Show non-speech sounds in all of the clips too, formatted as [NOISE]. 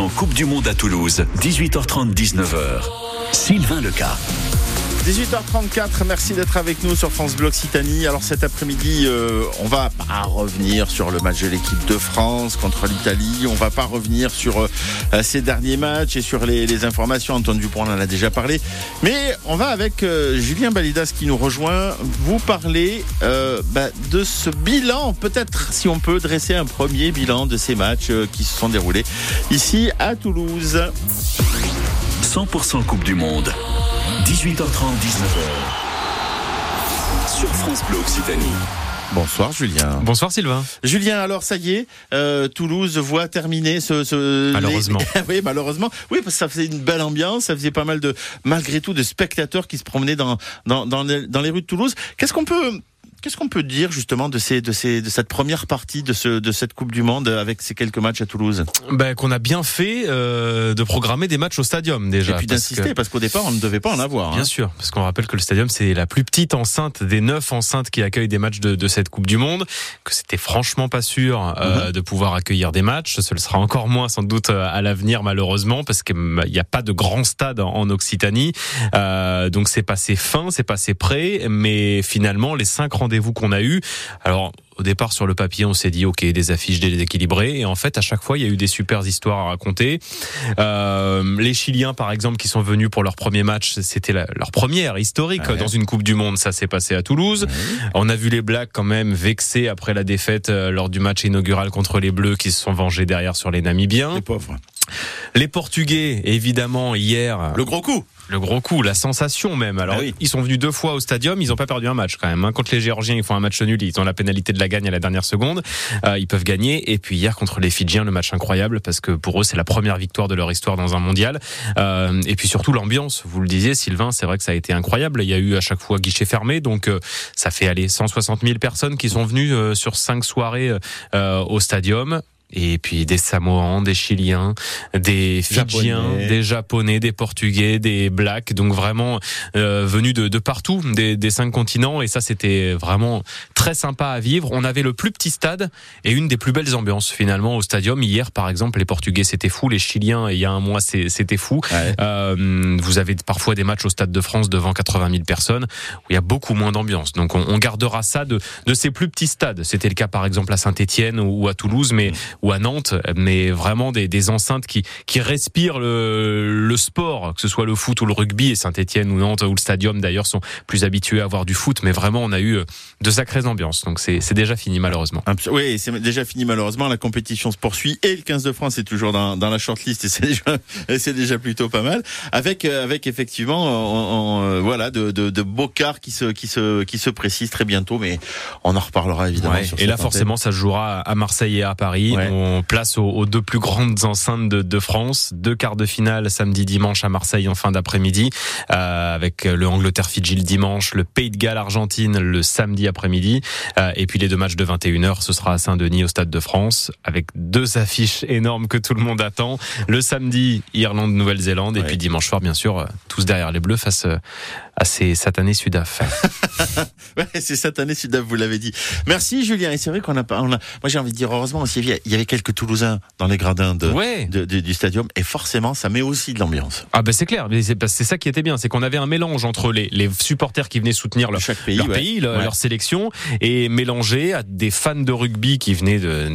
100% Coupe du Monde à Toulouse, 18h30, 19h. Sylvain Leca. 18h34, merci d'être avec nous sur France Bleu Occitanie. Alors cet après-midi, euh, on va pas revenir sur le match de l'équipe de France contre l'Italie. On va pas revenir sur euh, ces derniers matchs et sur les, les informations. Antoine Dupont on en a déjà parlé. Mais on va avec euh, Julien Balidas qui nous rejoint vous parler euh, bah, de ce bilan. Peut-être si on peut dresser un premier bilan de ces matchs qui se sont déroulés ici à Toulouse. 100% Coupe du Monde. 18h30, 19h. Sur France Bleu Occitanie. Bonsoir Julien. Bonsoir Sylvain. Julien, alors ça y est, euh, Toulouse voit terminer ce, ce malheureusement. Les... [LAUGHS] oui, malheureusement. Oui, parce que ça faisait une belle ambiance, ça faisait pas mal de malgré tout de spectateurs qui se promenaient dans dans dans les, dans les rues de Toulouse. Qu'est-ce qu'on peut Qu'est-ce qu'on peut dire justement de ces, de ces, de cette première partie de ce, de cette Coupe du Monde avec ces quelques matchs à Toulouse? Ben qu'on a bien fait euh, de programmer des matchs au Stadium déjà. Et puis d'insister parce, qu'au départ on ne devait pas en avoir. Bien hein. sûr, parce qu'on rappelle que le Stadium c'est la plus petite enceinte des neuf enceintes qui accueillent des matchs de, de cette Coupe du Monde, que c'était franchement pas sûr euh, mm -hmm. de pouvoir accueillir des matchs. Ce le sera encore moins sans doute euh, à l'avenir malheureusement parce qu'il n'y a pas de grand stade en, en Occitanie. Euh, donc c'est passé fin, c'est passé près, mais finalement les cinq rendez-vous qu'on a eu alors, au départ, sur le papier, on s'est dit, OK, des affiches déséquilibrées. Et en fait, à chaque fois, il y a eu des super histoires à raconter. Euh, les Chiliens, par exemple, qui sont venus pour leur premier match, c'était leur première historique ouais. dans une Coupe du Monde. Ça s'est passé à Toulouse. Ouais. On a vu les Blacks quand même vexés après la défaite euh, lors du match inaugural contre les Bleus qui se sont vengés derrière sur les Namibiens. Les pauvres. Les Portugais, évidemment, hier. Le gros coup le gros coup, la sensation même. Alors, ah oui. ils sont venus deux fois au stadium, ils n'ont pas perdu un match quand même. Hein. Contre les Géorgiens, ils font un match nul, ils ont la pénalité de la gagne à la dernière seconde. Euh, ils peuvent gagner. Et puis hier contre les Fidjiens, le match incroyable parce que pour eux, c'est la première victoire de leur histoire dans un mondial. Euh, et puis surtout l'ambiance. Vous le disiez, Sylvain, c'est vrai que ça a été incroyable. Il y a eu à chaque fois guichet fermé, donc euh, ça fait aller 160 000 personnes qui sont venues sur cinq soirées au stadium et puis des Samoans, des Chiliens, des Fidjiens, Japonais. des Japonais, des Portugais, des Blacks, donc vraiment euh, venus de, de partout, des, des, cinq continents, et ça c'était vraiment très sympa à vivre. On avait le plus petit stade et une des plus belles ambiances finalement au stadium. Hier par exemple, les Portugais c'était fou, les Chiliens il y a un mois c'était fou. Ouais. Euh, vous avez parfois des matchs au Stade de France devant 80 000 personnes où il y a beaucoup moins d'ambiance. Donc on, on, gardera ça de, de ces plus petits stades. C'était le cas par exemple à Saint-Étienne ou, à Toulouse, mais ou à Nantes, mais vraiment des, des enceintes qui, qui respirent le, le, sport, que ce soit le foot ou le rugby, et Saint-Etienne ou Nantes ou le Stadium d'ailleurs sont plus habitués à voir du foot, mais vraiment on a eu de sacrées donc c'est déjà fini malheureusement. Oui, c'est déjà fini malheureusement, la compétition se poursuit et le 15 de France est toujours dans, dans la shortlist et c'est [LAUGHS] déjà, déjà plutôt pas mal, avec, avec effectivement en, en, voilà, de, de, de beaux quarts qui se, qui, se, qui se précisent très bientôt, mais on en reparlera évidemment. Ouais, et là forcément ça se jouera à Marseille et à Paris. Ouais. On place aux, aux, deux plus grandes enceintes de, de, France. Deux quarts de finale samedi, dimanche à Marseille en fin d'après-midi, euh, avec le Angleterre-Fidji le dimanche, le Pays de Galles-Argentine le samedi après-midi, euh, et puis les deux matchs de 21h, ce sera à Saint-Denis au Stade de France, avec deux affiches énormes que tout le monde attend. Le samedi, Irlande-Nouvelle-Zélande, ouais. et puis dimanche soir, bien sûr, tous derrière les Bleus face à ces satanés Sudaf. [LAUGHS] ouais, c'est satané Sudaf, vous l'avez dit. Merci Julien. Et c'est vrai qu'on a pas, on a, moi j'ai envie de dire heureusement il y avait quelques Toulousains dans les gradins de, ouais. de, de, du stadium et forcément ça met aussi de l'ambiance. Ah ben c'est clair, c'est ça qui était bien, c'est qu'on avait un mélange entre les, les supporters qui venaient soutenir leur, Chaque pays, leur, ouais. pays, leur, ouais. leur, sélection et mélangé à des fans de rugby qui venaient de,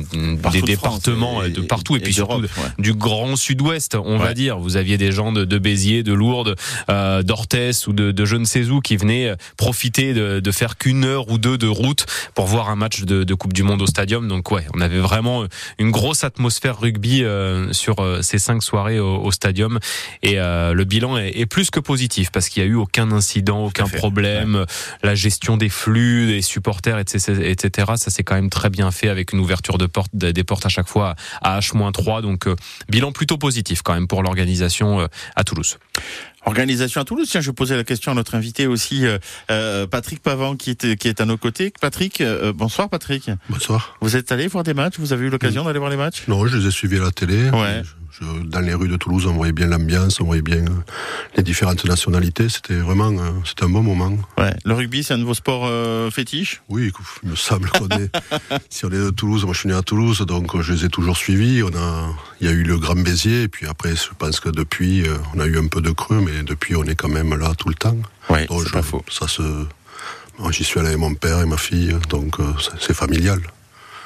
des de départements et, de partout et, et puis surtout ouais. du grand sud-ouest, on va dire. Vous aviez des gens de, de Béziers, de Lourdes, euh, d'Orthès ou de, de je ne sais où qui venaient profiter de, de faire qu'une heure ou deux de route pour voir un match de, de, Coupe du Monde au stadium. Donc ouais, on avait vraiment une grosse atmosphère rugby euh, sur euh, ces cinq soirées au, au stadium et euh, le bilan est, est, plus que positif parce qu'il y a eu aucun incident, aucun problème, ouais. la gestion des flux, des supporters, etc. etc. ça c'est quand même très bien fait avec une ouverture de des portes à chaque fois à H-3. Donc euh, bilan plutôt positif quand même pour l'organisation euh, à Toulouse. Organisation à Toulouse. Tiens, je posais la question à notre invité aussi, euh, euh, Patrick Pavant, qui est, qui est à nos côtés. Patrick, euh, bonsoir Patrick. Bonsoir. Vous êtes allé voir des matchs? Vous avez eu l'occasion d'aller voir les matchs? Non, je les ai suivis à la télé. Ouais. dans les rues de Toulouse, on voyait bien l'ambiance, on voyait bien les différentes nationalités. C'était vraiment, c'était un bon moment. Ouais. Le rugby, c'est un de vos sports fétiches Oui, il me semble qu'on est. [LAUGHS] si on est de Toulouse, moi je suis né à Toulouse, donc je les ai toujours suivis. On a, il y a eu le Grand Béziers, et puis après, je pense que depuis, on a eu un peu de creux, mais depuis, on est quand même là tout le temps. Oui, c'est pas faux. Ça se, j'y suis allé avec mon père et ma fille, donc euh, c'est familial.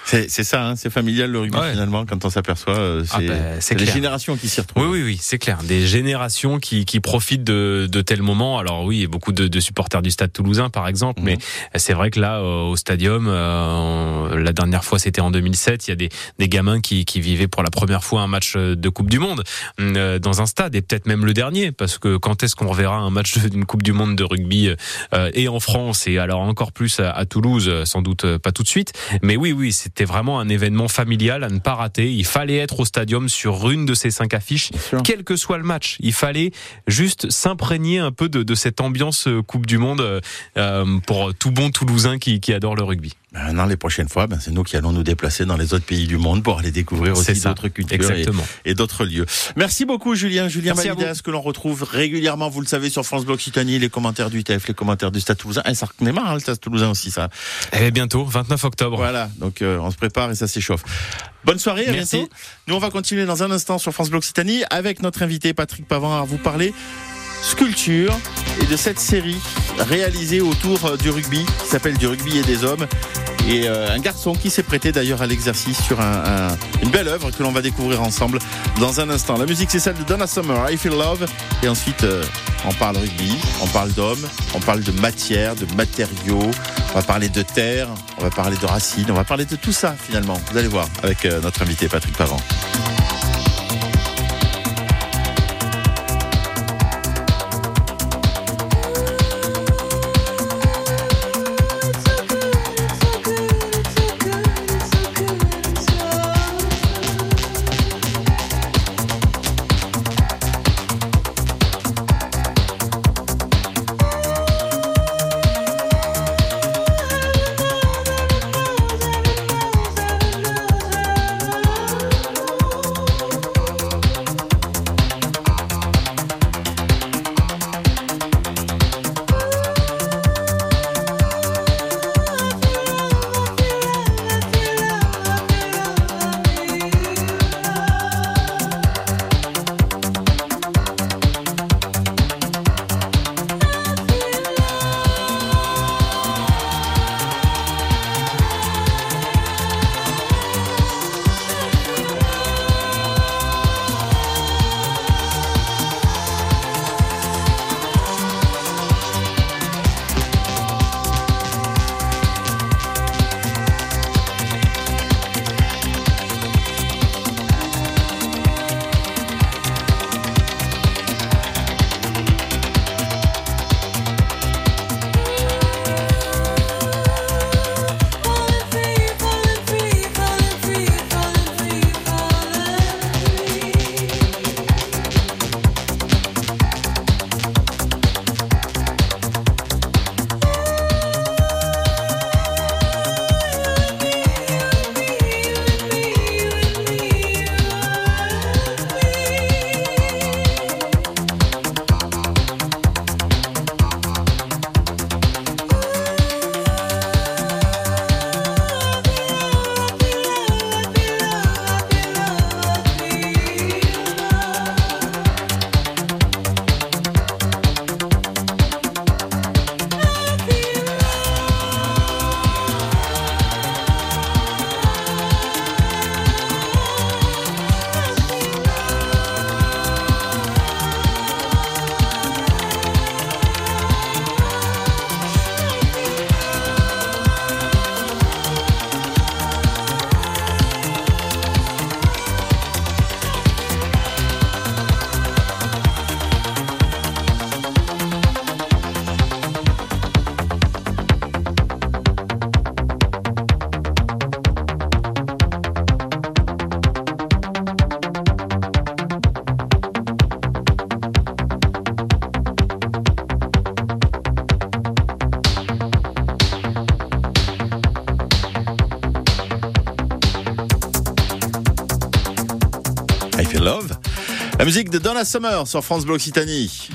C'est ça, hein, c'est familial le rugby finalement quand on s'aperçoit. Euh, ah c'est bah, des générations qui s'y retrouvent. Oui, oui, oui, c'est clair. Des générations qui, qui profitent de, de tels moments. Alors oui, il y a beaucoup de, de supporters du Stade Toulousain par exemple, mais mhm. c'est vrai que là au Stadium, euh, la dernière fois c'était en 2007, il y a des, des gamins qui, qui vivaient pour la première fois un match de Coupe du Monde euh, dans un stade et peut-être même le dernier, parce que quand est-ce qu'on reverra un match d'une Coupe du Monde de rugby et en France et alors encore plus à, à Toulouse, sans doute pas tout de suite. Mais oui, oui, c'était c'était vraiment un événement familial à ne pas rater. Il fallait être au stadium sur une de ces cinq affiches, quel que soit le match. Il fallait juste s'imprégner un peu de, de, cette ambiance euh, Coupe du Monde euh, euh, pour tout bon Toulousain qui, qui adore le rugby. Maintenant, les prochaines fois, ben, c'est nous qui allons nous déplacer dans les autres pays du monde pour aller découvrir aussi d'autres cultures et, d'autres lieux. Merci beaucoup, Julien. Julien Malidas, que l'on retrouve régulièrement, vous le savez, sur France Bleu Occitanie, les commentaires du TF, les commentaires du Stade Toulousain. Et ça reconnaît hein, le Stade Toulousain aussi, ça. Eh bientôt, 29 octobre. Voilà, donc euh, on se prépare et ça s'échauffe. Bonne soirée, à Merci. Nous, on va continuer dans un instant sur France Bleu Occitanie avec notre invité Patrick Pavant à vous parler sculpture et de cette série réalisée autour euh, du rugby qui s'appelle Du rugby et des hommes et euh, un garçon qui s'est prêté d'ailleurs à l'exercice sur une belle œuvre que l'on va découvrir ensemble dans un instant. La musique c'est celle de Donna Summer, I Feel Love et ensuite euh, on parle rugby, on parle d'hommes, on parle de matière, de matériaux, on va parler de terre, on va parler de racines, on va parler de tout ça finalement. Vous allez voir avec notre invité Patrick Parent. Summer sur France Bleu Occitanie.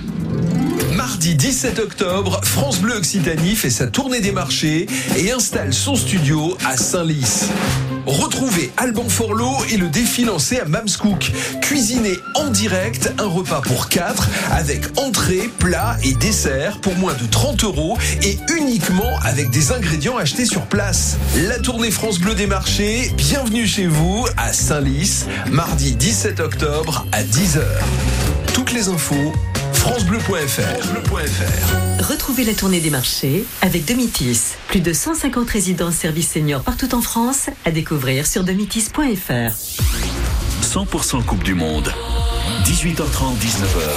Mardi 17 octobre, France Bleu Occitanie fait sa tournée des marchés et installe son studio à Saint-Lys. Retrouvez Alban Forlot et le défi lancé à Mamscook. Cuisiner en direct un repas pour 4 avec entrée, plat et dessert pour moins de 30 euros et uniquement avec des ingrédients achetés sur place. La tournée France Bleu des marchés, bienvenue chez vous à Saint-Lys, mardi 17 octobre à 10h. Toutes les infos francebleu.fr. Retrouvez la tournée des marchés avec Domitis. Plus de 150 résidences services seniors partout en France à découvrir sur domitis.fr. 100% Coupe du Monde. 18h30, 19h.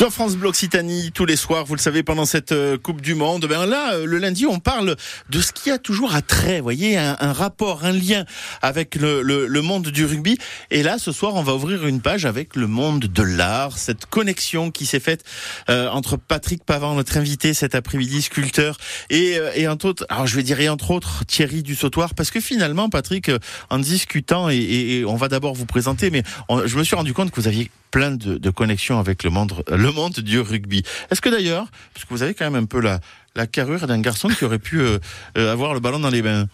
Sur France Bleu Occitanie, tous les soirs, vous le savez, pendant cette euh, Coupe du Monde, ben là, euh, le lundi, on parle de ce qui a toujours à trait, vous voyez, un, rapport, un lien avec le, le, monde du rugby. Et là, ce soir, on va ouvrir une page avec le monde de l'art, cette connexion qui s'est faite euh, entre Patrick Pavant, notre invité cet après-midi, sculpteur, et, et entre autres, alors je vais dire, et entre autres, Thierry Dussautoir, parce que finalement, Patrick, en discutant, et, et, on va d'abord vous présenter, mais je me suis rendu compte que vous aviez plein de, de, connexions avec le monde, le monde du rugby. Est-ce que d'ailleurs, parce que vous avez quand même un peu la, la carrure d'un garçon qui aurait pu euh, euh, avoir le ballon dans les mains,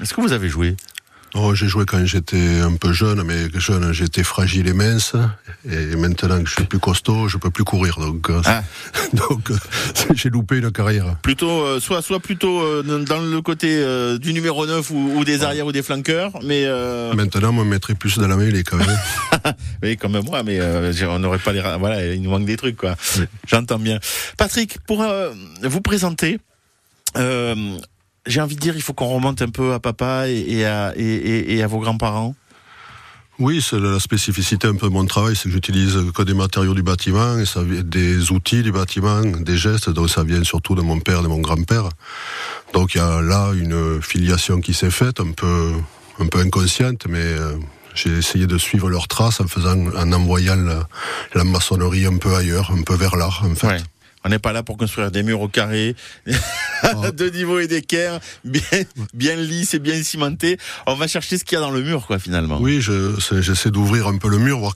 est-ce que vous avez joué? Oh, j'ai joué quand j'étais un peu jeune, mais jeune, j'étais fragile et mince. Et maintenant que je suis plus costaud, je peux plus courir. Donc, euh, ah. [LAUGHS] donc euh, [LAUGHS] j'ai loupé une carrière. Plutôt, euh, soit, soit plutôt dans le côté du numéro 9 ou, des arrières ou des flanqueurs, mais. Maintenant, on me mettrait plus dans la mêlée quand même. [LAUGHS] oui, comme moi, mais on n'aurait pas les. Voilà, il nous manque des trucs, quoi. J'entends bien. Patrick, pour vous présenter j'ai envie de dire, il faut qu'on remonte un peu à papa et, à, et, à vos grands-parents. Oui, c'est la spécificité un peu de mon travail, c'est que j'utilise que des matériaux du bâtiment, et ça, des outils du bâtiment, des gestes, donc ça vient surtout de mon père et de mon grand-père. Donc il y a là une filiation qui s'est faite, un peu, un peu inconsciente, mais euh, j'ai essayé de suivre leurs traces en faisant, en envoyant la, maçonnerie un peu ailleurs, un peu vers l'art, en fait. On n'est pas là pour construire des murs au carré, [LAUGHS] oh. [LAUGHS] de niveau et d'équerre, bien, bien lisses et bien cimentés. On va chercher ce qu'il y a dans le mur, quoi, finalement. Oui, j'essaie d'ouvrir un peu le mur, voir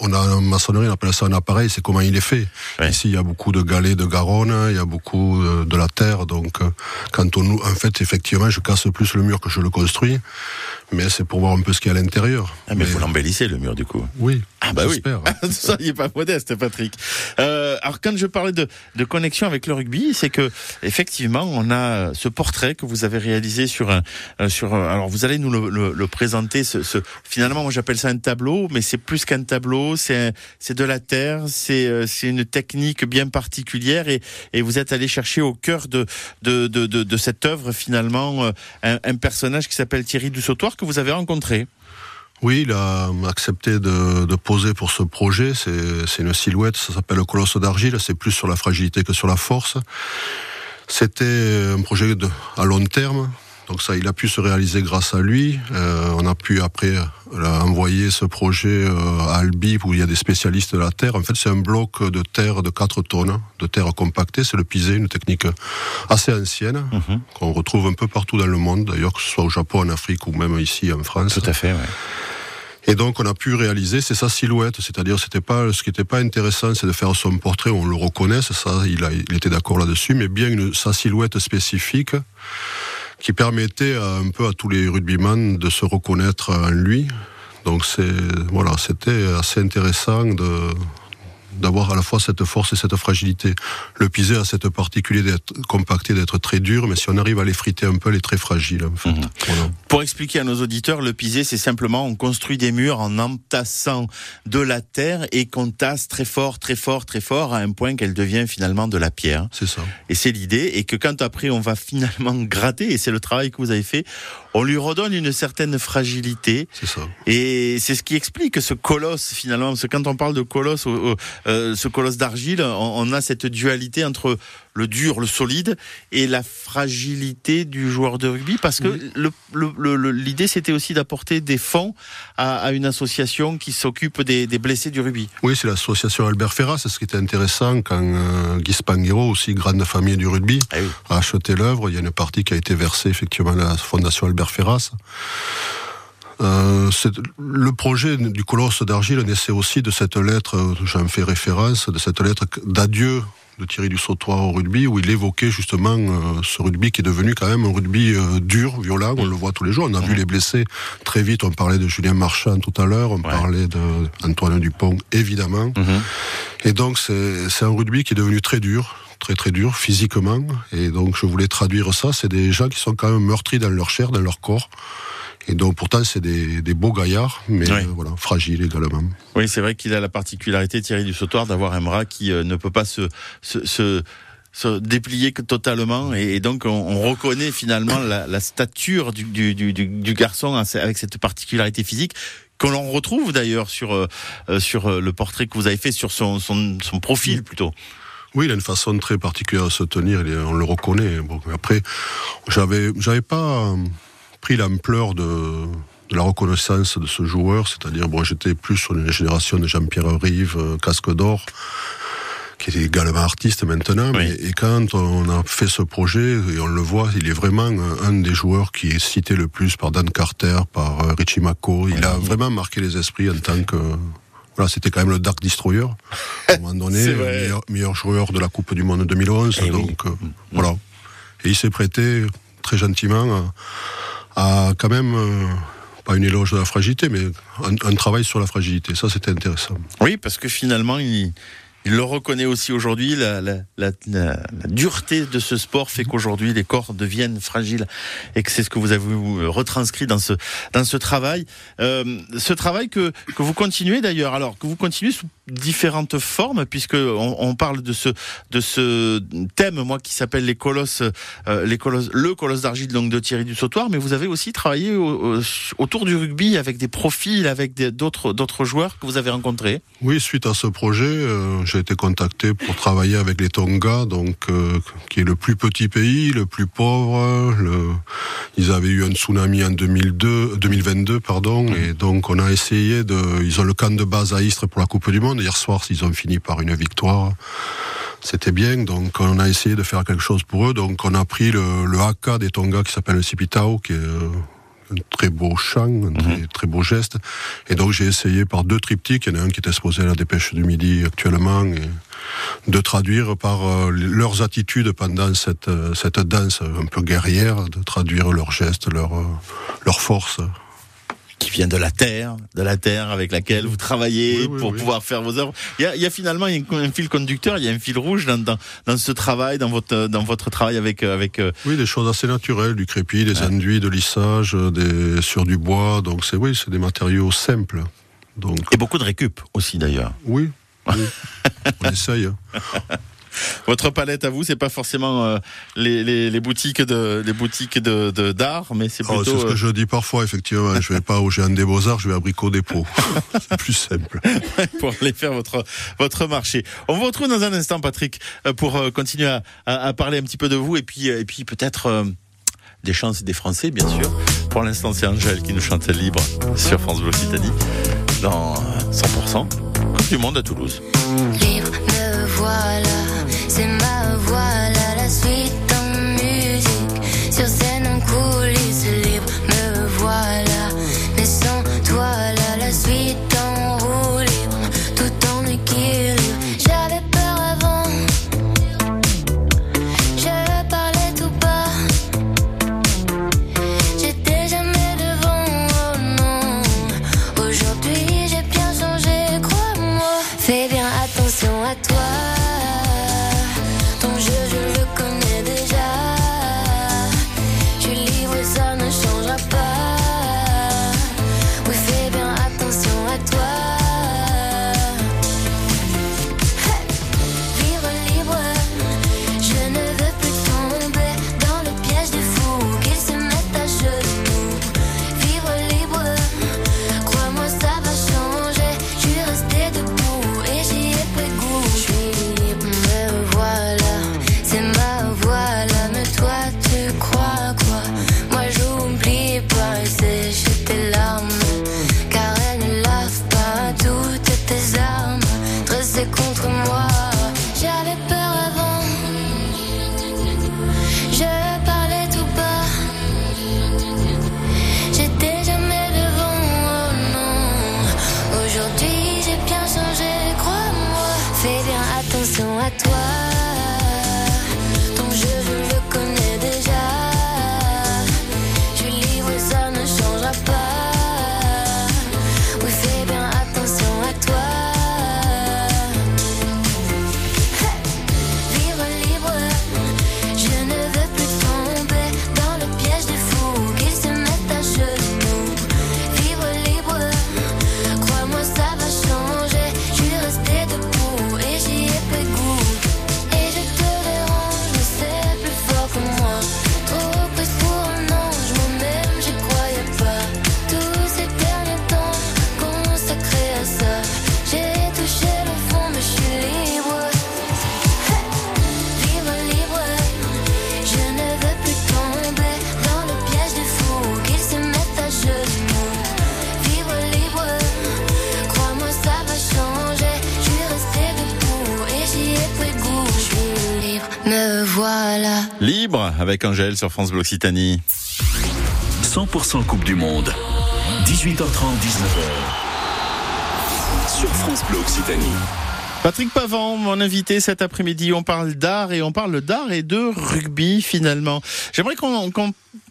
on a une maçonnerie, on appelle ça un appareil, c'est comment il est fait. Ici, il y a beaucoup de galets de Garonne, il y a beaucoup de, la terre, donc euh, quand on, en fait, effectivement, je casse plus le mur que je le construis mais c'est pour voir un peu ce qu'il y a à l'intérieur. Ah, mais faut l'embellissez le mur du coup. Oui. Ah bah oui. Soyez [LAUGHS] pas modeste, Patrick. Euh, alors quand je parlais de, de connexion avec le rugby, c'est que effectivement on a ce portrait que vous avez réalisé sur un euh, sur. Alors vous allez nous le, présenter. Ce, finalement, moi j'appelle ça un tableau, mais c'est plus qu'un tableau. C'est c'est de la terre. C'est euh, c'est une technique bien particulière et et vous êtes allé chercher au cœur de de de de, cette œuvre finalement euh, un, un personnage qui s'appelle Thierry Dussautoir que vous avez rencontré. Oui, il a accepté de, de poser pour ce projet. C'est une silhouette, ça s'appelle le colosse d'argile. C'est plus sur la fragilité que sur la force. C'était un projet de, à long terme. Donc ça, il a pu se réaliser grâce à lui. Euh, on a pu après euh, envoyer ce projet euh, à Albi où il y a des spécialistes de la terre. En fait, c'est un bloc de terre de 4 tonnes, de terre compactée. C'est le pisé, une technique assez ancienne mhm. qu'on retrouve un peu partout dans le monde, d'ailleurs que ce soit au Japon, en Afrique ou même ici en France. Tout à fait. Ouais. Et donc on a pu réaliser, c'est sa silhouette, c'est-à-dire c'était pas ce qui n'était pas intéressant, c'est de faire son portrait, on le reconnaît, ça, il, a, il était d'accord là-dessus, mais bien une, sa silhouette spécifique qui permettait un peu à tous les rugbyman de se reconnaître en lui. Donc c'est voilà, c'était assez intéressant de d'avoir à la fois cette force et cette fragilité. Le pisé a cette particularité d'être compacté, d'être très dur, mais si on arrive à l'effriter un peu, elle est très fragile. En fait. Mhm. Pour expliquer à nos auditeurs, le pisé, c'est simplement on construit des murs en entassant de la terre et qu'on tasse très fort, très fort, très fort à un point qu'elle devient finalement de la pierre. C'est ça. Et c'est l'idée, et que quand après on va finalement [LAUGHS] gratter, et c'est le travail que vous avez fait, on lui redonne une certaine fragilité. C'est ça. Et c'est ce qui explique ce colosse finalement, parce que quand on parle de colosse, euh, ce colosse d'argile, on, a cette dualité entre le dur, le solide, et la fragilité du joueur de rugby, parce que l'idée c'était aussi d'apporter des fonds à, une association qui s'occupe des, blessés du rugby. Oui, c'est l'association Albert Ferrat, c'est ce qui était intéressant quand euh, Guy Spanghero, aussi grande famille du rugby, ah a acheté l'œuvre. Il y a une partie qui a été versée effectivement à la fondation Albert Ferras. Euh, le projet du colosse d'argile naissait aussi de cette lettre, euh, j'en fais référence, de cette lettre d'adieu de Thierry Dussautoir au rugby, où il évoquait justement euh, ce rugby qui est devenu quand même un rugby dur, violent, on le voit tous les jours. On a vu les blessés très vite, on parlait de Julien Marchand tout à l'heure, on parlait d'Antoine Dupont, évidemment. Mhm. Et donc c'est un rugby qui est devenu très dur, très très dur physiquement. Et donc je voulais traduire ça. C'est des gens qui sont quand même meurtris dans leur chair, dans leur corps. Et donc pourtant c'est des, des, beaux gaillards, mais euh, voilà, fragiles également. Oui, c'est vrai qu'il a la particularité Thierry du Sautoir d'avoir un bras qui euh, ne peut pas se, se, se se déplier totalement et, donc on, reconnaît finalement la, la stature du, du, du, du, garçon avec cette particularité physique que l'on retrouve d'ailleurs sur euh, sur le portrait que vous avez fait sur son, son, son profil plutôt. Oui, il a une façon très particulière de se tenir, on le reconnaît. Bon, après, j'avais, j'avais pas pris l'ampleur de, de la reconnaissance de ce joueur, c'est-à-dire bon, j'étais plus sur une génération de Jean-Pierre Rive, euh, Casque d'Or, qui est également artiste maintenant. Mais, et quand on a fait ce projet, et on le voit, il est vraiment un des joueurs qui est cité le plus par Dan Carter, par euh, Richie Mako. Il a vraiment marqué les esprits en tant que voilà, c'était quand même le Dark Destroyer. À un moment [LAUGHS] donné, meilleur, meilleur, joueur de la Coupe du Monde 2011. Eh donc euh, voilà, et il s'est prêté très gentiment à quand même, euh, pas une éloge de la fragilité, mais un, travail sur la fragilité. Ça, c'était intéressant. Oui, parce que finalement, il, il le reconnaît aussi aujourd'hui, la, dureté de ce sport fait qu'aujourd'hui les corps deviennent fragiles et que c'est ce que vous avez retranscrit dans ce dans ce travail, euh, ce travail que que vous continuez d'ailleurs, alors que vous continuez sous différentes formes puisque on, on, parle de ce de ce thème moi qui s'appelle les colosses, euh, les colosses, le colosse d'argile donc de Thierry du Sautoir, mais vous avez aussi travaillé autour du rugby avec des profils, avec d'autres d'autres joueurs que vous avez rencontrés. Oui, suite à ce projet. Euh, j'ai été contacté pour travailler avec les Tonga, donc euh, qui est le plus petit pays, le plus pauvre. Le... Ils avaient eu un tsunami en 2002, 2022, pardon, mmh. et donc on a essayé de. Ils ont le camp de base à Istres pour la Coupe du Monde. Hier soir, ils ont fini par une victoire. C'était bien, donc on a essayé de faire quelque chose pour eux. Donc on a pris le, le haka des Tonga qui s'appelle le Sipitao, qui est euh, un très beau chant, un mhm. très, beau geste. Et donc j'ai essayé par deux triptyques, il y en a un qui est exposé à la dépêche du midi actuellement, et de traduire par euh, leurs attitudes pendant cette, euh, cette danse un peu guerrière, de traduire leurs gestes, leur, euh, leur force qui vient de la terre, de la terre avec laquelle vous travaillez pour pouvoir faire vos œuvres. Il y a, il y a finalement un fil conducteur, il y a un fil rouge dans, dans, dans, ce travail, dans votre, dans votre travail avec, avec. Euh, oui, des choses assez naturelles, du crépi, des enduits, de lissage, des sur du bois. Donc c'est oui, c'est des matériaux simples. Donc. Et beaucoup de récup aussi d'ailleurs. Oui. oui. [LAUGHS] On essaye. Hein. Votre palette à vous, c'est pas forcément euh, les, les, les, boutiques de les boutiques de d'art, mais c'est oh, plutôt. c'est ce que euh, je dis parfois, effectivement. je vais pas au Géant des Beaux Arts, je vais à Brico Dépôt. [LAUGHS] c'est plus simple. pour aller faire votre votre marché. On vous retrouve dans un instant, Patrick, euh, pour continuer à, à, parler un petit peu de vous et puis et puis peut-être. des chances des Français, bien sûr. Pour l'instant, c'est Angèle qui nous chante libre sur France Bleu Occitanie dans 100% Coupe du Monde à Toulouse. Libre, me voilà. C'est ma voix, la suite en musique. Sur scène en coulisses, avec Angèle sur France Bleu Occitanie. 100% Coupe du Monde. 18h30, 19h. Sur France Bleu Occitanie. Patrick Pavant, mon invité cet après-midi. On parle d'art et on parle d'art et de rugby finalement. J'aimerais qu'on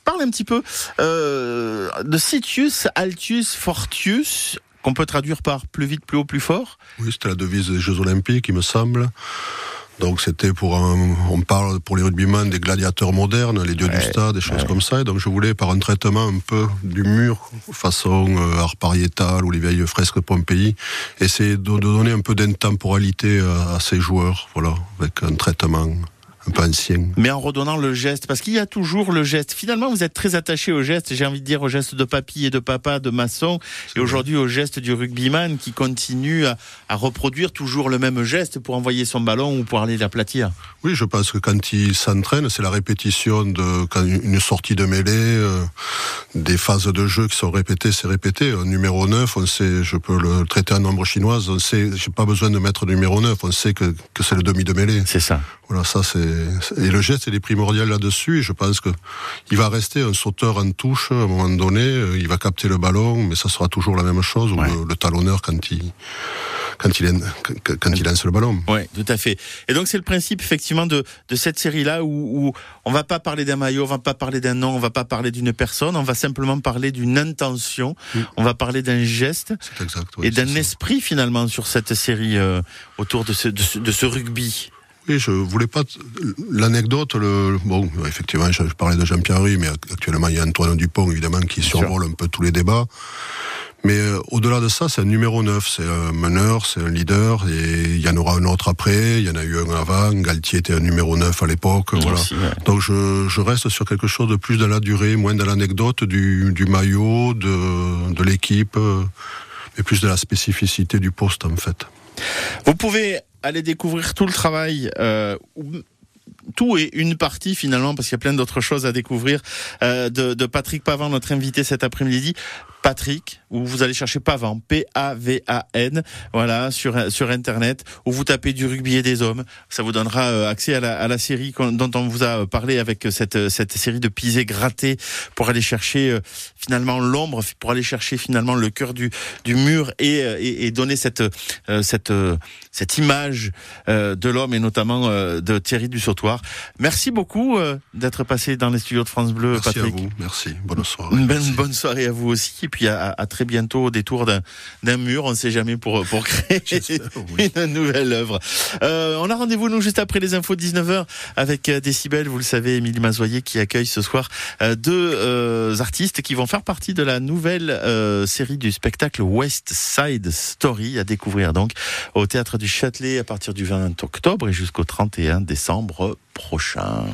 parle un petit peu euh, de Sitius, Altius, Fortius, qu'on peut traduire par plus vite, plus haut, plus fort. Oui, c'était la devise des Jeux Olympiques, il me semble. Donc c'était pour un, on parle pour les rugbyman des gladiateurs modernes, les dieux du stade, des choses comme ça. Et donc je voulais par un traitement un peu du mur, façon euh, art pariétal ou les vieilles fresques Pompéi, essayer de, de donner un peu d'intemporalité à, à ces joueurs, voilà, avec un traitement un peu ancien. Mais en redonnant le geste, parce qu'il y a toujours le geste. Finalement, vous êtes très attaché au geste, j'ai envie de dire au geste de papy et de papa, de maçon, et aujourd'hui au geste du rugbyman qui continue à, à, reproduire toujours le même geste pour envoyer son ballon ou pour aller l'aplatir. Oui, je pense que quand il s'entraîne, c'est la répétition de quand une sortie de mêlée, euh, des phases de jeu qui sont répétées, c'est répété. Un numéro 9, on sait, je peux le traiter en nombre chinoise, on sait, j'ai pas besoin de mettre numéro 9, on sait que, que c'est le demi de mêlée. C'est ça. Voilà, ça c'est et le geste il est primordial là-dessus. Et je pense que il va rester un sauteur en touche à un moment donné. Il va capter le ballon, mais ça sera toujours la même chose. Ouais. Ou le, le, talonneur quand il quand il quand il lance le ballon. Oui, tout à fait. Et donc c'est le principe effectivement de de cette série là où, où on va pas parler d'un maillot, on va pas parler d'un nom, on va pas parler d'une personne, on va simplement parler d'une intention. Mm. On va parler d'un geste exact, et d'un esprit finalement sur cette série euh, autour de ce, de ce, de ce rugby. Je voulais pas l'anecdote. Le bon, effectivement, je, parlais de Jean-Pierre mais actuellement il y a Antoine Dupont évidemment qui Bien survole sûr. un peu tous les débats. Mais euh, au-delà de ça, c'est un numéro 9, c'est un meneur, c'est un leader, et il y en aura un autre après, il y en a eu un avant, Galtier était un numéro 9 à l'époque, voilà. Aussi, ouais. Donc je, je, reste sur quelque chose de plus dans la durée, moins dans l'anecdote du, du, maillot, de, de l'équipe, mais plus de la spécificité du poste en fait. Vous pouvez aller découvrir tout le travail. Euh, tout et une partie finalement, parce qu'il y a plein d'autres choses à découvrir, euh, de, de, Patrick Pavant, notre invité cet après-midi. Patrick, où vous allez chercher Pavan, P-A-V-A-N, voilà, sur, sur Internet, où vous tapez du rugby et des hommes. Ça vous donnera euh, accès à la, à la série dont on vous a parlé avec cette, cette série de pisés grattés pour aller chercher euh, finalement l'ombre, pour aller chercher finalement le cœur du, du mur et, et, et donner cette, euh, cette, cette image de l'homme et notamment de Thierry du Sautoir. Merci beaucoup d'être passé dans les studios de France Bleu, Merci Patrick. À vous. Merci. Bonne soirée. Une Merci. bonne soirée à vous aussi. Et puis à, à très bientôt au détour d'un mur. On ne sait jamais pour, pour créer oui. une [LAUGHS] nouvelle œuvre. Euh, on a rendez-vous nous juste après les infos de 19h avec Décibel. Vous le savez, Émilie Mazoyer qui accueille ce soir euh, deux euh, artistes qui vont faire partie de la nouvelle euh, série du spectacle West Side Story à découvrir donc au théâtre du Châtelet à partir du 20 octobre et jusqu'au 31 décembre prochain.